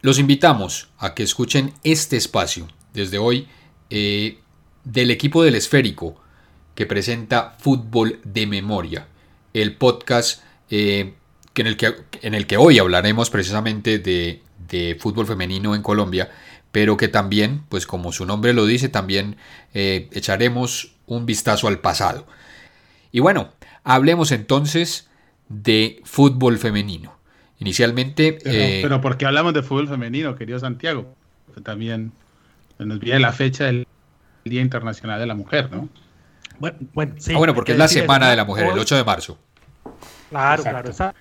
Los invitamos a que escuchen este espacio desde hoy eh, del equipo del esférico que presenta Fútbol de Memoria, el podcast eh, en, el que, hoy hablaremos precisamente de, de, fútbol femenino en Colombia, pero que también, pues como su nombre lo dice, también eh, echaremos un vistazo al pasado. Y bueno, hablemos entonces de fútbol femenino. Inicialmente... Pero, eh, pero ¿por qué hablamos de fútbol femenino, querido Santiago? también nos viene la fecha del Día Internacional de la Mujer, ¿no? Bueno, bueno, sí, ah, bueno porque es la Semana de la Mujer, el 8 de marzo. Claro, claro. Esta,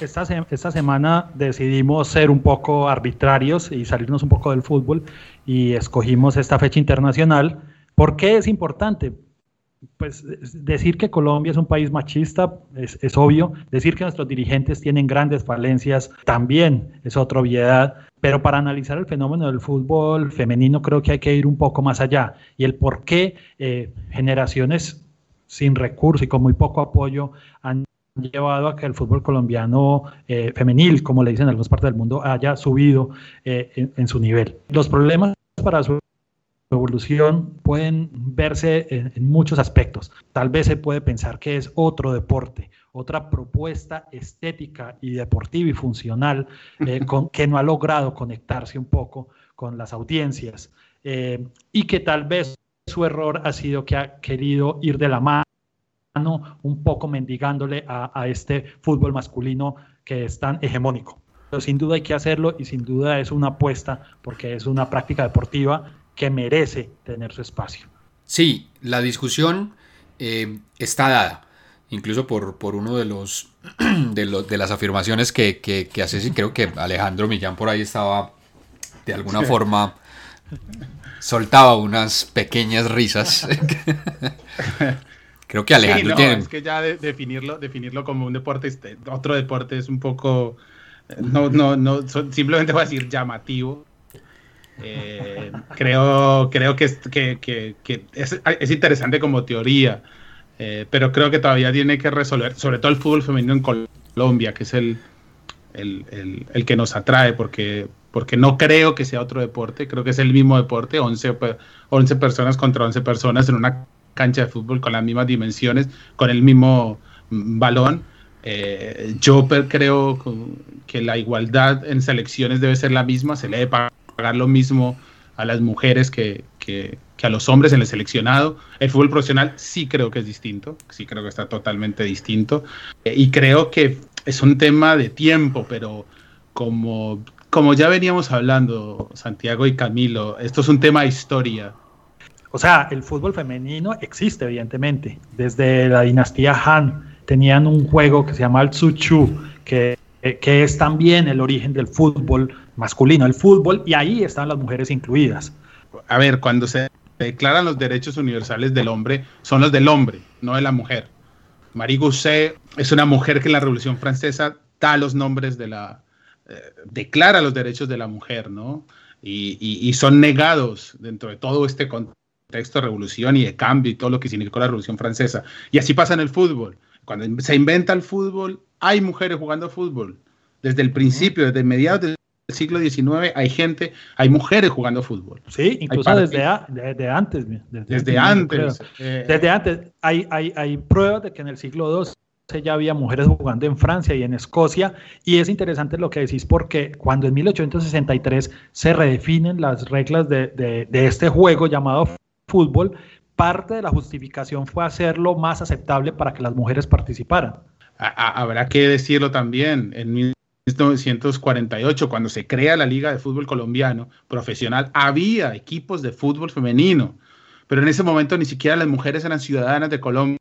esta, esta, semana decidimos ser un poco arbitrarios y salirnos un poco del fútbol y escogimos esta fecha internacional. ¿Por qué es importante? Pues decir que Colombia es un país machista es, obvio, decir que nuestros dirigentes tienen grandes falencias también es otra obviedad, pero para analizar el fenómeno del fútbol femenino creo que hay que ir un poco más allá. Y el por qué eh, generaciones sin recursos y con muy poco apoyo han llevado a que el fútbol colombiano eh, femenil, como le dicen en algunas partes del mundo, haya subido eh, en, en su nivel. Los problemas para su evolución pueden verse en, muchos aspectos. Tal vez se puede pensar que es otro deporte, otra propuesta estética y deportiva y funcional eh, con, que no ha logrado conectarse un poco con las audiencias eh, y que tal vez su error ha sido que ha querido ir de la mano un poco mendigándole a, a este fútbol masculino que es tan hegemónico. Pero sin duda hay que hacerlo y sin duda es una apuesta porque es una práctica deportiva que merece tener su espacio. Sí, la discusión eh, está dada, incluso por, por uno de los, de, las afirmaciones que, que, hace, y creo que Alejandro Millán por ahí estaba de alguna forma soltaba unas pequeñas risas. Creo que Alejandro tiene... Es que ya definirlo, definirlo como un deporte, este, otro deporte es un poco, eh, no, no, no, simplemente voy a decir llamativo. Eh, creo, creo que, es, que, es, interesante como teoría, eh, pero creo que todavía tiene que resolver, sobre todo el fútbol femenino en Colombia, que es el, el, que nos atrae, porque, porque no creo que sea otro deporte, creo que es el mismo deporte, 11, 11 personas contra 11 personas en una cancha de fútbol con las mismas dimensiones, con el mismo balón. Eh, yo creo que la igualdad en selecciones debe ser la misma, se le debe pagar pagar lo mismo a las mujeres que, que, a los hombres en el seleccionado. El fútbol profesional sí creo que es distinto, sí creo que está totalmente distinto. Eh, y creo que es un tema de tiempo, pero como, como ya veníamos hablando, Santiago y Camilo, esto es un tema de historia. O sea, el fútbol femenino existe, evidentemente. Desde la dinastía Han tenían un juego que se llama el Tsuchu, que, que es también el origen del fútbol masculino, el fútbol, y ahí están las mujeres incluidas. A ver, cuando se declaran los derechos universales del hombre, son los del hombre, no de la mujer. Marie Gousset es una mujer que en la Revolución Francesa da los nombres de la, eh, declara los derechos de la mujer, ¿no? Y, y, son negados dentro de todo este contexto de revolución y de cambio y todo lo que significó la Revolución Francesa. Y así pasa en el fútbol. Cuando se inventa el fútbol, hay mujeres jugando fútbol. Desde el principio, desde mediados siglo XIX hay gente, hay mujeres jugando fútbol. Sí, incluso desde, antes. Desde, antes. desde antes. Hay, hay, hay pruebas de que en el siglo II ya había mujeres jugando en Francia y en Escocia. Y es interesante lo que decís porque cuando en 1863 se redefinen las reglas de, de este juego llamado fútbol, parte de la justificación fue hacerlo más aceptable para que las mujeres participaran. Habrá que decirlo también, en 1948, cuando se crea la Liga de Fútbol Colombiano profesional, había equipos de fútbol femenino, pero en ese momento ni siquiera las mujeres eran ciudadanas de Colombia.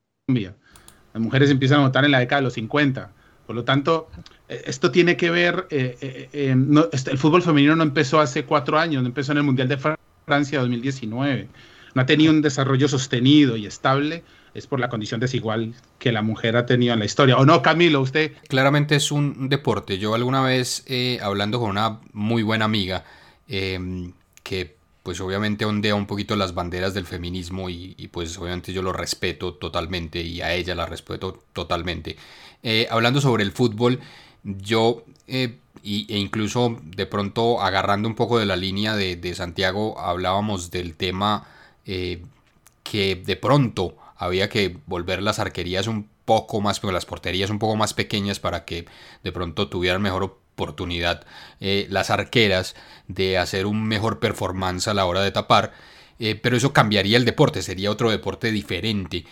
Las mujeres empiezan a votar en la década de los 50. Por lo tanto, eh, esto tiene que ver, eh, eh, este, el fútbol femenino no empezó hace cuatro años, no empezó en el Mundial de Francia 2019, no ha tenido un desarrollo sostenido y estable es por la condición desigual que la mujer ha tenido en la historia. ¿O no, Camilo? Usted. Claramente es un deporte. Yo alguna vez, eh, hablando con una muy buena amiga, em, que pues obviamente ondea un poquito las banderas del feminismo y, pues obviamente yo lo respeto totalmente y a ella la respeto totalmente. Eh, hablando sobre el fútbol, yo eh, e incluso de pronto agarrando un poco de la línea de, Santiago, hablábamos del tema que de pronto había que volver las arquerías un poco más, las porterías un poco más pequeñas para que de pronto tuvieran mejor oportunidad eh, las arqueras de hacer un mejor performance a la hora de tapar. Eh, pero eso cambiaría el deporte, sería otro deporte diferente.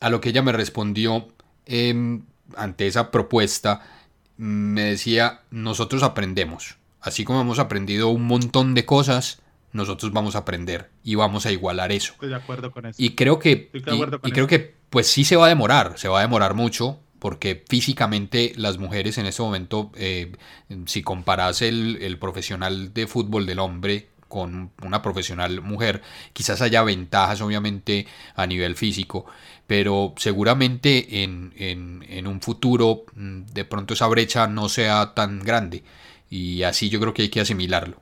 A lo que ella me respondió em, ante esa propuesta, me decía, nosotros aprendemos. Así como hemos aprendido un montón de cosas, nosotros vamos a aprender y vamos a igualar eso. Estoy de acuerdo con eso. Y creo que, y, creo que pues sí se va a demorar, se va a demorar mucho, porque físicamente las mujeres en este momento, eh, si comparas el, el, profesional de fútbol del hombre con una profesional mujer, quizás haya ventajas obviamente a nivel físico, pero seguramente en, en, en un futuro mm, de pronto esa brecha no sea tan grande y así yo creo que hay que asimilarlo.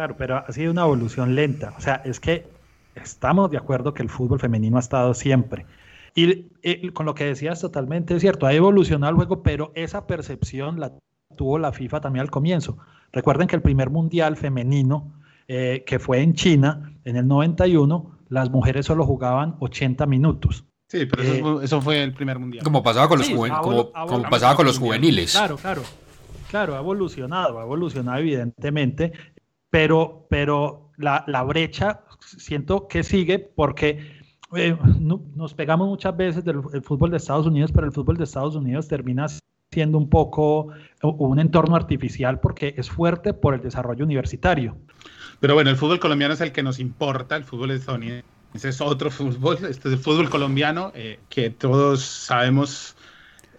Claro, pero ha sido una evolución lenta. O sea, es que estamos de acuerdo que el fútbol femenino ha estado siempre. Y, con lo que decías totalmente es cierto, ha evolucionado el juego, pero esa percepción la tuvo la FIFA también al comienzo. Recuerden que el primer mundial femenino, eh, que fue en China en el 91, las mujeres solo jugaban 80 minutos. Sí, pero eso, fue el primer mundial. Como pasaba con los, como, pasaba con los juveniles. Claro, claro. Claro, ha evolucionado, ha evolucionado evidentemente pero, pero la, la brecha siento que sigue porque eh, nos pegamos muchas veces del fútbol de Estados Unidos, pero el fútbol de Estados Unidos termina siendo un poco un entorno artificial porque es fuerte por el desarrollo universitario. Pero bueno, el fútbol colombiano es el que nos importa, el fútbol estadounidense es otro fútbol, este es el fútbol colombiano eh, que todos sabemos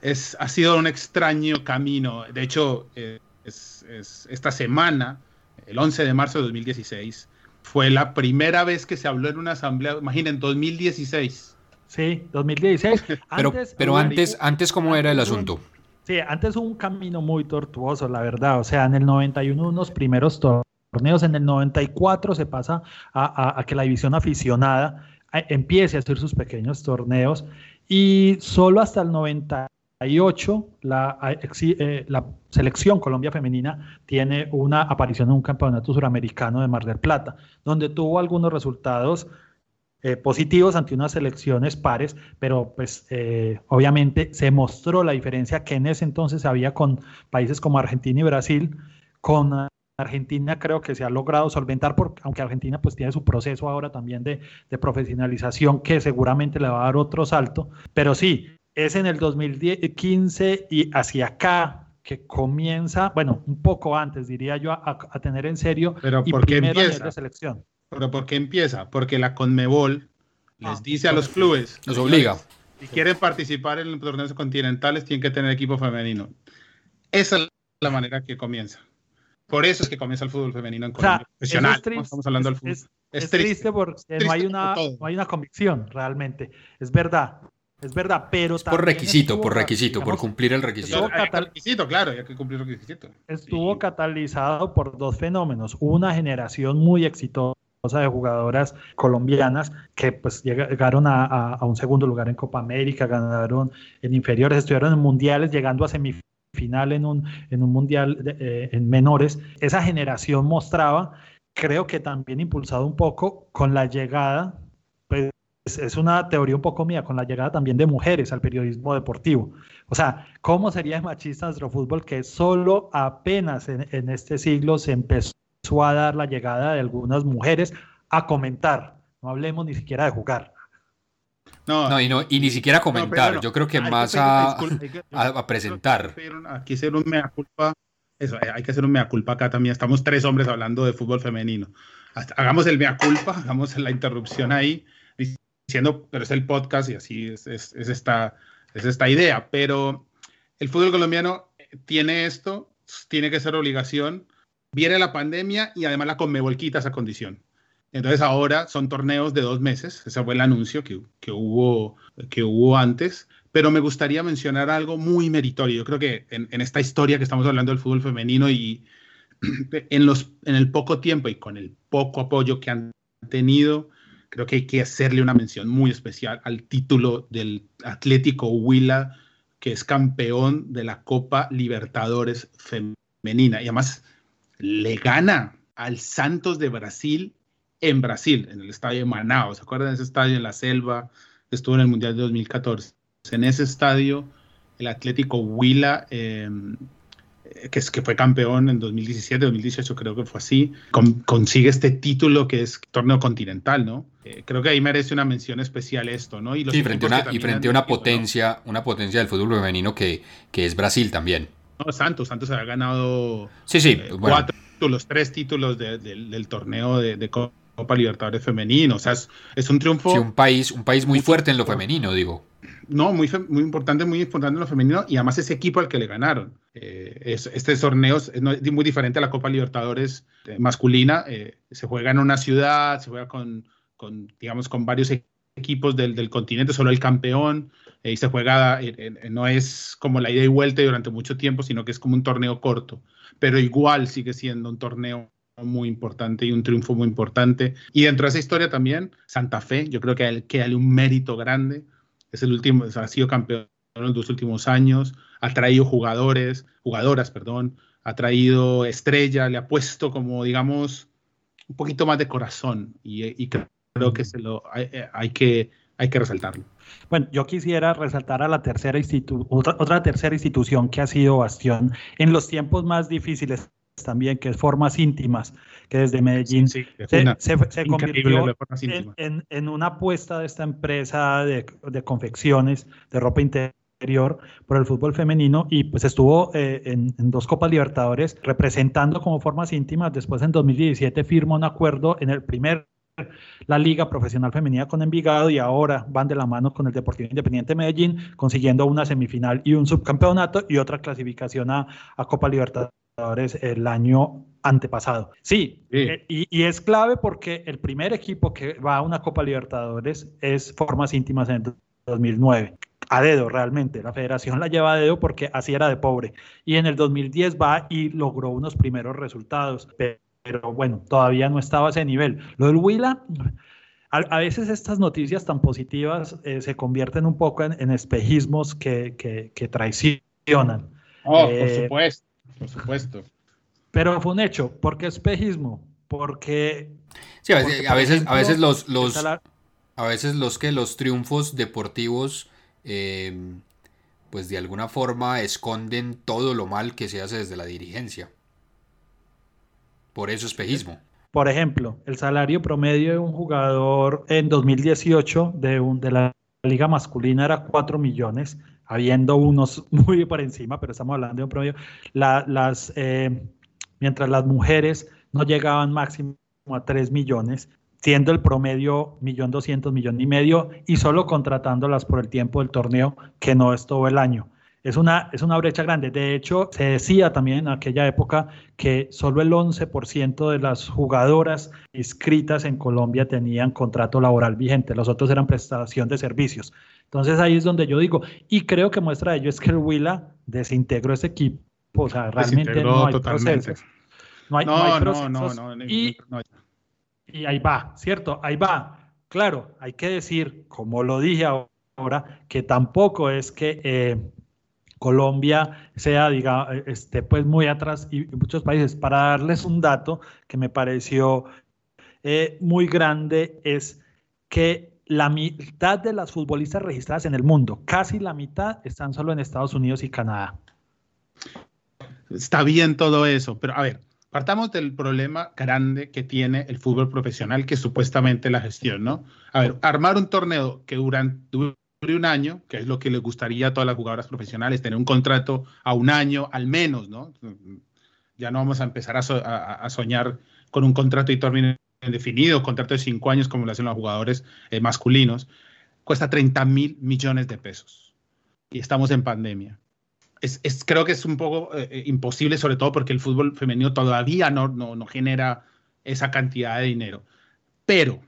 es, ha sido un extraño camino. De hecho, eh, es, es, esta semana el 11 de marzo de 2016. Fue la primera vez que se habló en una asamblea, imaginen, 2016. Sí, 2016. pero pero antes, antes, ¿cómo era el asunto? Sí, antes un camino muy tortuoso, la verdad. O sea, en el 91 unos primeros torneos, en el 94 se pasa a, que la división aficionada eh, empiece a hacer sus pequeños torneos y solo hasta el 90 la, eh, la selección Colombia femenina tiene una aparición en un campeonato suramericano de Mar del Plata, donde tuvo algunos resultados eh, positivos ante unas selecciones pares, pero pues eh, obviamente se mostró la diferencia que en ese entonces había con países como Argentina y Brasil, con Argentina creo que se ha logrado solventar, porque, aunque Argentina pues tiene su proceso ahora también de, de, profesionalización que seguramente le va a dar otro salto, pero sí, es en el 2015 y hacia acá que comienza, bueno, un poco antes diría yo, a, tener en serio Pero ¿por qué empieza? selección. Pero ¿por qué empieza? Porque la Conmebol les ah, dice a los clubes, los obliga. Si quieren participar en los torneos continentales, tienen que tener equipo femenino. Esa es la manera que comienza. Por eso es que comienza el fútbol femenino en Colombia. Estamos hablando del fútbol. Es, triste, porque no, hay una, no hay una convicción realmente. Es verdad. Es verdad, pero por requisito, por requisito, por cumplir el requisito. requisito, claro, hay que cumplir el requisito. Estuvo catalizado por dos fenómenos. Una generación muy exitosa de jugadoras colombianas que pues llegaron a, un segundo lugar en Copa América, ganaron en inferiores, estuvieron en mundiales, llegando a semifinal en un, en un mundial eh, en menores. Esa generación mostraba, creo que también impulsado un poco con la llegada es una teoría un poco mía, con la llegada también de mujeres al periodismo deportivo. O sea, ¿cómo sería machista nuestro fútbol que solo apenas en, este siglo se empezó a dar la llegada de algunas mujeres a comentar? No hablemos ni siquiera de jugar. No, y, no y ni siquiera comentar, yo creo que más a, a, presentar. Aquí mea culpa, eso, hay que hacer un mea culpa acá también. Estamos tres hombres hablando de fútbol femenino. Hagamos el mea culpa, hagamos la interrupción ahí pero es el podcast y así es, es, esta, es esta idea. Pero el fútbol colombiano tiene esto, tiene que ser obligación. Viene la pandemia y además la Conmebol quita esa condición. Entonces ahora son torneos de dos meses, ese fue el anuncio que, que, hubo, que hubo antes, pero me gustaría mencionar algo muy meritorio. Yo creo que en, en, esta historia que estamos hablando del fútbol femenino y en, los, en el poco tiempo y con el poco apoyo que han tenido, creo que hay que hacerle una mención muy especial al título del Atlético Huila, que es campeón de la Copa Libertadores femenina y además le gana al Santos de Brasil en Brasil, en el estadio de Manaus. ¿Se acuerdan de ese estadio en la selva? Estuvo en el Mundial de 2014. En ese estadio, el Atlético Huila, em, que, es, que fue campeón en 2017, 2018, creo que fue así, consigue este título que es torneo continental, ¿no? Eh, creo que ahí merece una mención especial esto, ¿no? Y, frente, una, y frente a una potencia, una potencia del fútbol femenino que, que es Brasil también. No, Santos, Santos ha ganado sí, sí, eh, cuatro títulos, tres títulos del torneo de, de Copa Libertadores femenino. O sea, es, un triunfo. Sí, un país, un país muy fuerte en lo femenino, digo. No, muy, muy importante, muy importante en lo femenino y además ese equipo al que le ganaron. Eh, es, este torneo es, muy diferente a la Copa Libertadores eh, masculina. Eh, se juega en una ciudad, se juega con, con digamos, con varios equipos del, del, continente, solo el campeón, y se juega, no es como la ida y vuelta durante mucho tiempo, sino que es como un torneo corto, pero igual sigue siendo un torneo muy importante y un triunfo muy importante. Y dentro de esa historia también, Santa Fe, yo creo que hay, que un mérito grande. Es el último, ha sido campeón en los dos últimos años, ha traído jugadores, jugadoras, perdón, ha traído estrella, le ha puesto como, digamos, un poquito más de corazón. Y, creo que se lo hay, que hay que resaltarlo. Bueno, yo quisiera resaltar a la tercera otra, otra tercera institución que ha sido bastión en los tiempos más difíciles también, que es Formas Íntimas, que desde Medellín se, convirtió en, una apuesta de esta empresa de, confecciones de ropa interior por el fútbol femenino y pues estuvo eh, en, dos Copas Libertadores representando como Formas Íntimas. Después en 2017 firmó un acuerdo en el primer la Liga Profesional Femenina con Envigado y ahora van de la mano con el Deportivo Independiente Medellín, consiguiendo una semifinal y un subcampeonato y otra clasificación a, a Copa Libertadores el año antepasado. Sí, eh, y, es clave porque el primer equipo que va a una Copa Libertadores es Formas Íntimas en 2009. A dedo, realmente. La federación la lleva a dedo porque así era de pobre. Y en el 2010 va y logró unos primeros resultados. Pero, bueno, todavía no estaba a ese nivel. Lo del Huila, a, veces estas noticias tan positivas eh, se convierten un poco en, espejismos que, que, traicionan. Oh, por eh, supuesto por supuesto. Pero fue un hecho. ¿Por qué espejismo? Porque. Sí, a veces, a, veces a veces, los, los a veces los que los triunfos deportivos, em, pues de alguna forma esconden todo lo mal que se hace desde la dirigencia. Por eso espejismo. Por ejemplo, el salario promedio de un jugador en 2018 de, un, de la liga masculina era 4 millones habiendo unos muy por encima, pero estamos hablando de un promedio, las, eh, mientras las mujeres no llegaban máximo a 3 millones, siendo el promedio millón doscientos, millón y medio, y solo contratándolas por el tiempo del torneo, que no es todo el año. Es una, es una brecha grande. De hecho, se decía también en aquella época que solo el 11% de las jugadoras inscritas en Colombia tenían contrato laboral vigente, los otros eran prestación de servicios. Entonces ahí es donde yo digo, y creo que muestra de ello es que el Huila desintegró ese equipo, o sea, realmente no hay procesos. No hay, no, no, no, no, y, y ahí va, ¿cierto? Ahí va. Claro, hay que decir, como lo dije ahora, que tampoco es que eh, Colombia sea, diga, esté pues muy atrás y muchos países. Para darles un dato que me pareció eh, muy grande es que la mitad de las futbolistas registradas en el mundo, casi la mitad, están solo en Estados Unidos y Canadá. Está bien todo eso, pero a ver, partamos del problema grande que tiene el fútbol profesional, que es supuestamente la gestión, ¿no? A ver, armar un torneo que dure un año, que es lo que les gustaría a todas las jugadoras profesionales, tener un contrato a un año al menos, ¿no? Ya no vamos a empezar a, soñar con un contrato y terminar definido, contrato de cinco años como lo hacen los jugadores eh, masculinos, cuesta 30 mil millones de pesos. Y estamos en pandemia. Es, creo que es un poco eh, eh, imposible, sobre todo porque el fútbol femenino todavía no, no, no genera esa cantidad de dinero. Pero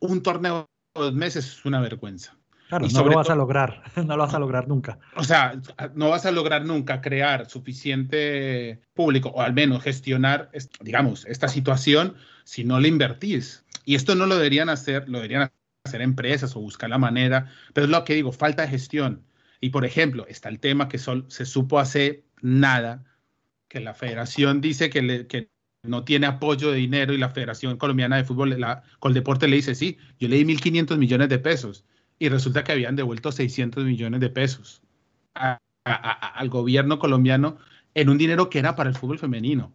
un torneo de dos meses es una vergüenza. Claro, no lo vas a lograr, no lo vas a lograr nunca. O sea, no vas a lograr nunca crear suficiente público o al menos gestionar, digamos, esta situación si no le invertís. Y esto no lo deberían hacer, lo deberían hacer empresas o buscar la manera, pero es lo que digo, falta de gestión. Y por ejemplo, está el tema que se supo hace nada, que la federación dice que, no tiene apoyo de dinero y la Federación Colombiana de Fútbol, la deporte le dice, sí, yo le di 1.500 millones de pesos y resulta que habían devuelto 600 millones de pesos al gobierno colombiano en un dinero que era para el fútbol femenino.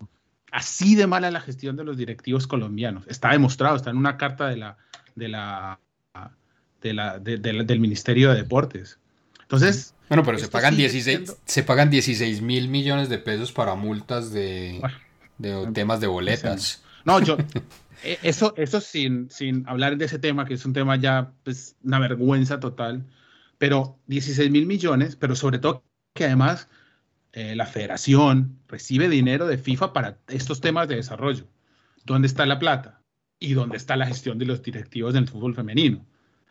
Así de mala la gestión de los directivos colombianos. Está demostrado, está en una carta de la, de del Ministerio de Deportes. Entonces... Bueno, pero se pagan, 16, se pagan 16 mil millones de pesos para multas de de temas de boletas. No, yo, eh, eso, eso sin, sin hablar de ese tema, que es un tema ya, pues, una vergüenza total, pero 16 mil millones, pero sobre todo que además eh, la federación recibe dinero de FIFA para estos temas de desarrollo. ¿Dónde está la plata? ¿Y dónde está la gestión de los directivos del fútbol femenino?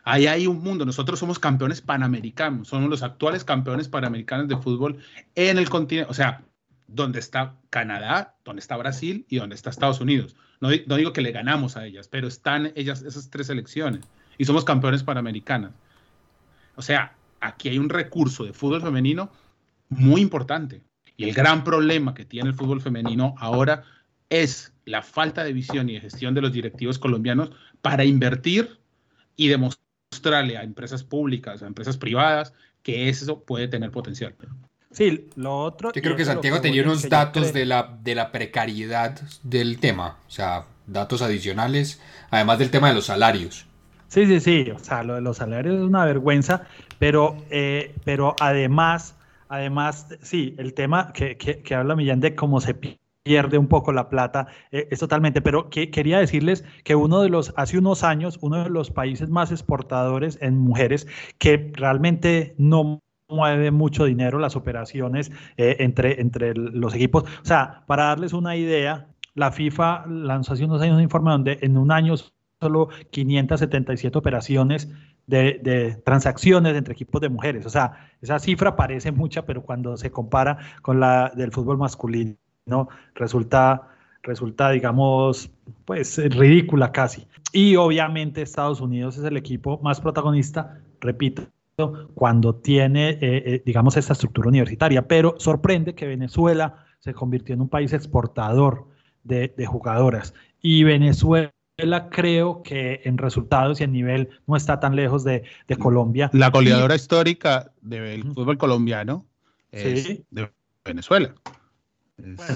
Ahí hay un mundo. Nosotros somos campeones panamericanos, somos los actuales campeones panamericanos de fútbol en el continente. O sea, donde está Canadá, donde está Brasil y donde está Estados Unidos. No, digo que le ganamos a ellas, pero están ellas, esas tres selecciones, y somos campeones panamericanas. O sea, aquí hay un recurso de fútbol femenino muy importante. Y el gran problema que tiene el fútbol femenino ahora es la falta de visión y de gestión de los directivos colombianos para invertir y demostrarle a empresas públicas, a empresas privadas, que eso puede tener potencial. Sí, lo otro... Yo creo que Santiago tenía unos datos de, la, de la precariedad del tema, o sea, datos adicionales, además del tema de los salarios. Sí, sí, sí, o sea, lo de los salarios es una vergüenza, pero, eh, pero además, además, sí, el tema que, que, habla Millán de cómo se pierde un poco la plata, eh, es totalmente, pero que, quería decirles que uno de los, hace unos años, uno de los países más exportadores en mujeres que realmente no mueve mucho dinero las operaciones eh, entre, entre los equipos. O sea, para darles una idea, la FIFA lanzó hace unos años un informe donde en un año solo 577 operaciones de, de, transacciones entre equipos de mujeres. O sea, esa cifra parece mucha, pero cuando se compara con la del fútbol masculino, resulta, resulta, digamos, pues ridícula casi. Y obviamente Estados Unidos es el equipo más protagonista, repito, cuando tiene, eh, eh, digamos, esta estructura universitaria. Pero sorprende que Venezuela se convirtió en un país exportador de, jugadoras. Y Venezuela creo que en resultados y en nivel no está tan lejos de, Colombia. La goleadora histórica del fútbol colombiano es de Venezuela.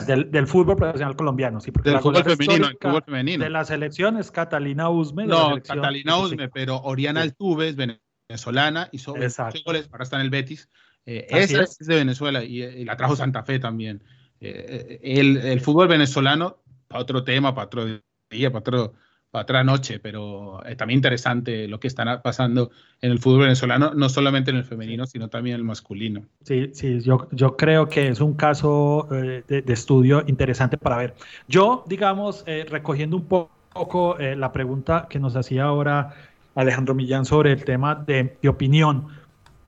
Del, fútbol profesional colombiano, sí. Porque del fútbol femenino, fútbol femenino. De la selección es Catalina Usme. No, Catalina Usme, pero Oriana Altuve es venezolana y sobre goles, ahora está en el Betis. Eh, esa es. de Venezuela y, la trajo Santa Fe también. Eh, el, el, fútbol venezolano, para otro tema, para otro día, para, otro, otra noche, pero es también interesante lo que está pasando en el fútbol venezolano, no solamente en el femenino, sino también en el masculino. Sí, sí, yo, yo creo que es un caso eh, de, de, estudio interesante para ver. Yo, digamos, recogiendo un poco la pregunta que nos hacía ahora Alejandro Millán sobre el tema de, opinión.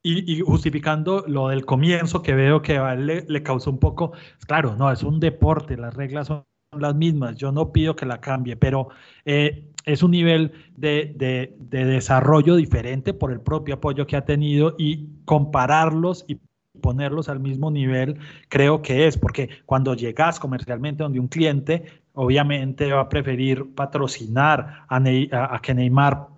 Y, justificando lo del comienzo que veo que a él le, causó un poco, claro, no, es un deporte, las reglas son las mismas, yo no pido que la cambie, pero eh, es un nivel de, de, desarrollo diferente por el propio apoyo que ha tenido y compararlos y ponerlos al mismo nivel, creo que es, porque cuando llegas comercialmente donde un cliente, obviamente va a preferir patrocinar a, a, a que Neymar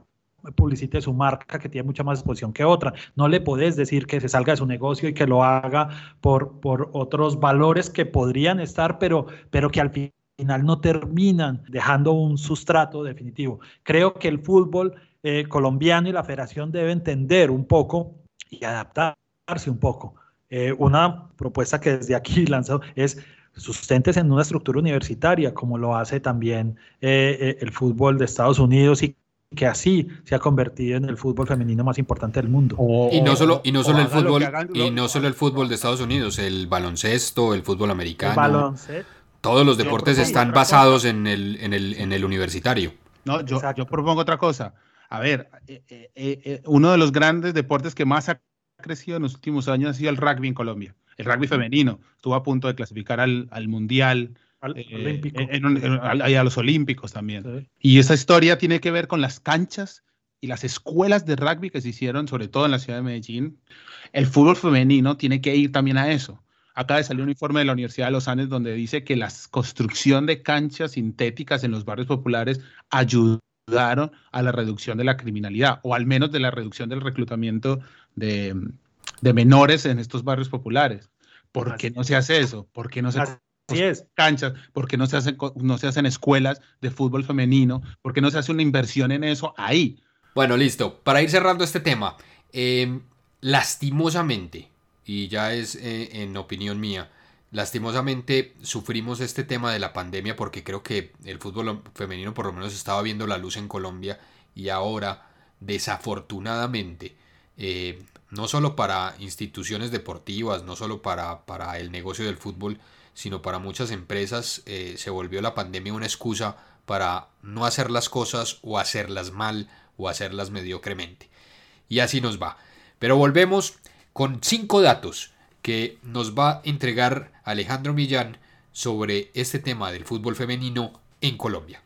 publicite su marca que tiene mucha más exposición que otra. No le podés decir que se salga de su negocio y que lo haga por, por otros valores que podrían estar, pero, pero que al final no terminan dejando un sustrato definitivo. Creo que el fútbol eh, colombiano y la federación deben entender un poco y adaptarse un poco. Eh, una propuesta que desde aquí lanzado es sustentes en una estructura universitaria, como lo hace también eh, el fútbol de Estados Unidos y que así se ha convertido en el fútbol femenino más importante del mundo. y no solo, y no solo el fútbol, y no solo el fútbol de Estados Unidos, el baloncesto, el fútbol americano. Todos los deportes están basados en el, en el, en el universitario. No, yo, yo propongo otra cosa. A ver, eh, eh, eh, uno de los grandes deportes que más ha crecido en los últimos años ha sido el rugby en Colombia. El rugby femenino. Estuvo a punto de clasificar al, al Mundial eh, a los Olímpicos también. Y esa historia tiene que ver con las canchas y las escuelas de rugby que se hicieron, sobre todo en la ciudad de Medellín. El fútbol femenino tiene que ir también a eso, acaba de salir un informe de la Universidad de los Andes donde dice que la construcción de canchas sintéticas en los barrios populares ayudaron a la reducción de la criminalidad, o al menos de la reducción del reclutamiento de, de menores en estos barrios populares. ¿Por qué no se hace eso? ¿Por qué no se es. canchas? ¿Por qué no se, hacen, no se hacen escuelas de fútbol femenino? ¿Por qué no se hace una inversión en eso ahí? Bueno, listo. Para ir cerrando este tema, eh, lastimosamente, y ya es eh, en opinión mía, lastimosamente sufrimos este tema de la pandemia porque creo que el fútbol femenino por lo menos estaba viendo la luz en Colombia y ahora, desafortunadamente, eh, no solo para instituciones deportivas, no solo para, para, el negocio del fútbol, sino para muchas empresas eh, se volvió la pandemia una excusa para no hacer las cosas o hacerlas mal o hacerlas mediocremente. Y así nos va. Pero volvemos con cinco datos que nos va a entregar Alejandro Millán sobre este tema del fútbol femenino en Colombia.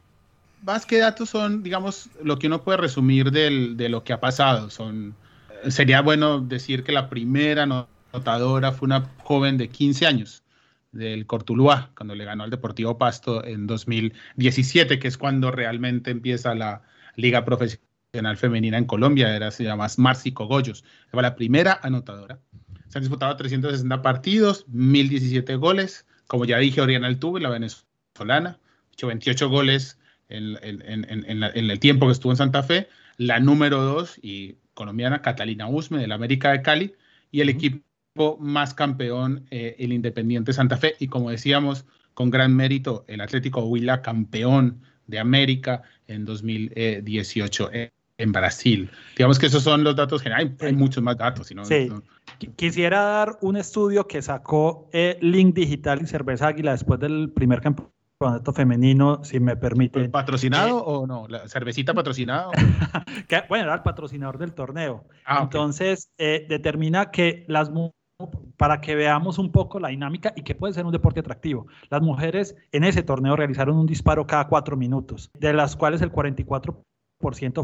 Más que datos son, digamos, lo que uno puede resumir de lo que ha pasado. Son sería bueno decir que la primera anotadora fue una joven de 15 años del Cortuluá, cuando le ganó al Deportivo Pasto en 2017, que es cuando realmente empieza la Liga Profesional Femenina en Colombia, era, se llama Marci Cogollos, fue la primera anotadora. Se han disputado 360 partidos, 1017 goles, como ya dije, Oriana Altuve, la venezolana, hecho 28 goles en, en, en el tiempo que estuvo en Santa Fe, la número 2 y colombiana Catalina Usme del América de Cali y el equipo más campeón, eh, el Independiente Santa Fe. Y como decíamos, con gran mérito, el Atlético Huila, campeón de América en 2018 en Brasil. Digamos que esos son los datos generales. Hay, muchos más datos. sí. Quisiera dar un estudio que sacó eh, Link Digital y Cerveza Águila después del primer campeonato femenino, si me permite. ¿Patrocinado eh, o no? ¿La cervecita patrocinada? bueno, era el patrocinador del torneo. Ah, Entonces, eh, determina que las para que veamos un poco la dinámica y que puede ser un deporte atractivo. Las mujeres en ese torneo realizaron un disparo cada cuatro minutos, de las cuales el 44%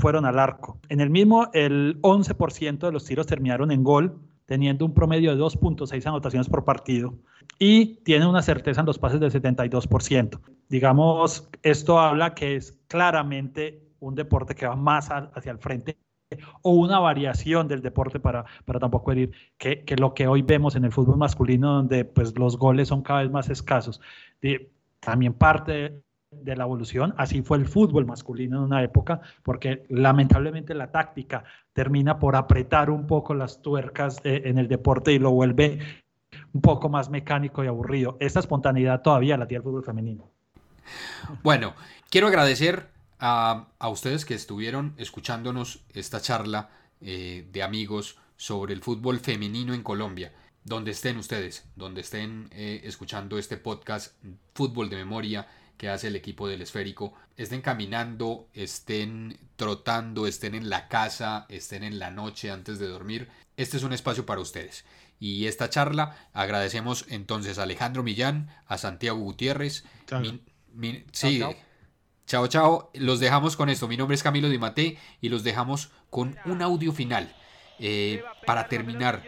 fueron al arco. En el mismo, el 11% de los tiros terminaron en gol, teniendo un promedio de 2.6 anotaciones por partido y tiene una certeza en los pases del 72%. Digamos, esto habla que es claramente un deporte que va más hacia el frente o una variación del deporte para, para tampoco herir que, que, lo que hoy vemos en el fútbol masculino donde pues los goles son cada vez más escasos. también parte de la evolución. Así fue el fútbol masculino en una época, porque lamentablemente la táctica termina por apretar un poco las tuercas eh, en el deporte y lo vuelve un poco más mecánico y aburrido. Esta espontaneidad todavía la tiene el fútbol femenino. Bueno, quiero agradecer a, ustedes que estuvieron escuchándonos esta charla eh, de amigos sobre el fútbol femenino en Colombia donde estén ustedes, donde estén eh, escuchando este podcast Fútbol de Memoria que hace el equipo del esférico, estén caminando, estén trotando, estén en la casa, estén en la noche antes de dormir. Este es un espacio para ustedes. Y esta charla agradecemos entonces a Alejandro Millán, a Santiago Gutiérrez. sí, chao, chao, Los dejamos con esto. Mi nombre es Camilo Di Mate y los dejamos con un audio final eh, para terminar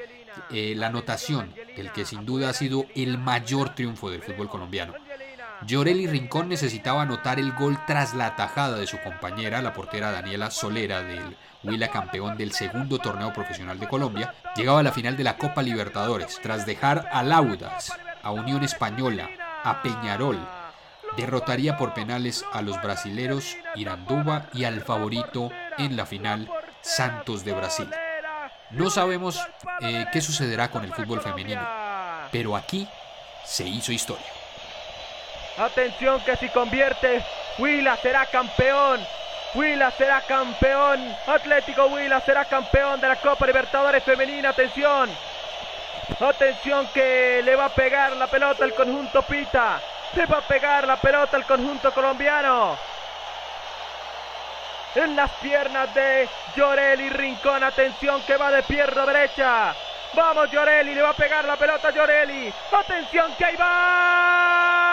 eh, la anotación del que sin duda ha sido el mayor triunfo del fútbol colombiano. Llorelli Rincón necesitaba anotar el gol tras la atajada de su compañera, la portera Daniela Solera del Huila campeón del segundo torneo profesional de Colombia, llegaba a la final de la Copa Libertadores tras dejar a Laudas, a Unión Española, a Peñarol. Derrotaría por penales a los brasileros Iranduba y al favorito en la final Santos de Brasil. No sabemos eh, qué sucederá con el fútbol femenino, pero aquí se hizo historia. Atención que si convierte, Huila será campeón. Huila será campeón. Atlético Huila será campeón de la Copa Libertadores Femenina. Atención. Atención que le va a pegar la pelota al conjunto Pita. Le va a pegar la pelota al conjunto colombiano. En las piernas de Llorelli Rincón. Atención que va de pierna derecha. Vamos Llorelli, le va a pegar la pelota a Llorelli. Atención que ahí va.